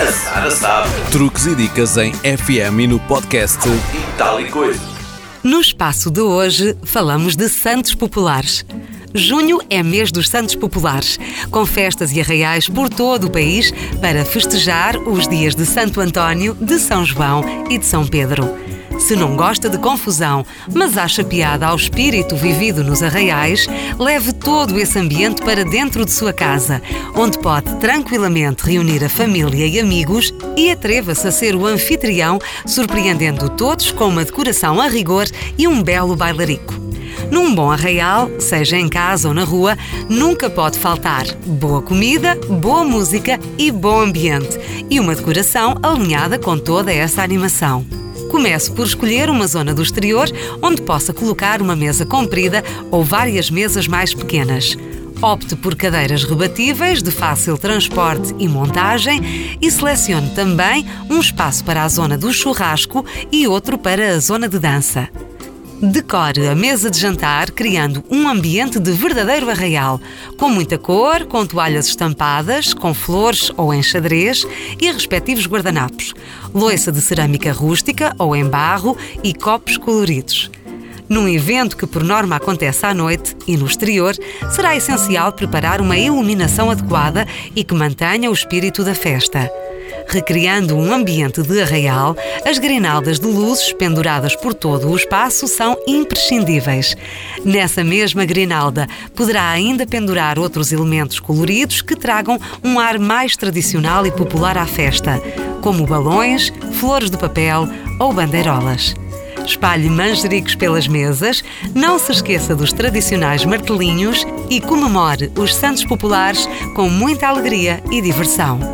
A Sara sabe. Truques e dicas em FM e no podcast E tal e coisa. No espaço de hoje, falamos de santos populares. Junho é mês dos Santos Populares, com festas e arraiais por todo o país para festejar os dias de Santo António, de São João e de São Pedro. Se não gosta de confusão, mas acha piada ao espírito vivido nos arraiais, leve todo esse ambiente para dentro de sua casa, onde pode tranquilamente reunir a família e amigos e atreva-se a ser o anfitrião, surpreendendo todos com uma decoração a rigor e um belo bailarico. Num bom arraial, seja em casa ou na rua, nunca pode faltar boa comida, boa música e bom ambiente, e uma decoração alinhada com toda essa animação. Comece por escolher uma zona do exterior onde possa colocar uma mesa comprida ou várias mesas mais pequenas. Opte por cadeiras rebatíveis de fácil transporte e montagem e selecione também um espaço para a zona do churrasco e outro para a zona de dança. Decore a mesa de jantar criando um ambiente de verdadeiro arraial, com muita cor, com toalhas estampadas, com flores ou enxadrez e respectivos guardanapos, loiça de cerâmica rústica ou em barro e copos coloridos. Num evento que por norma acontece à noite e no exterior, será essencial preparar uma iluminação adequada e que mantenha o espírito da festa recriando um ambiente de arraial, as grinaldas de luzes penduradas por todo o espaço são imprescindíveis. Nessa mesma grinalda poderá ainda pendurar outros elementos coloridos que tragam um ar mais tradicional e popular à festa, como balões, flores de papel ou bandeirolas. Espalhe manjericos pelas mesas, não se esqueça dos tradicionais martelinhos e comemore os Santos Populares com muita alegria e diversão.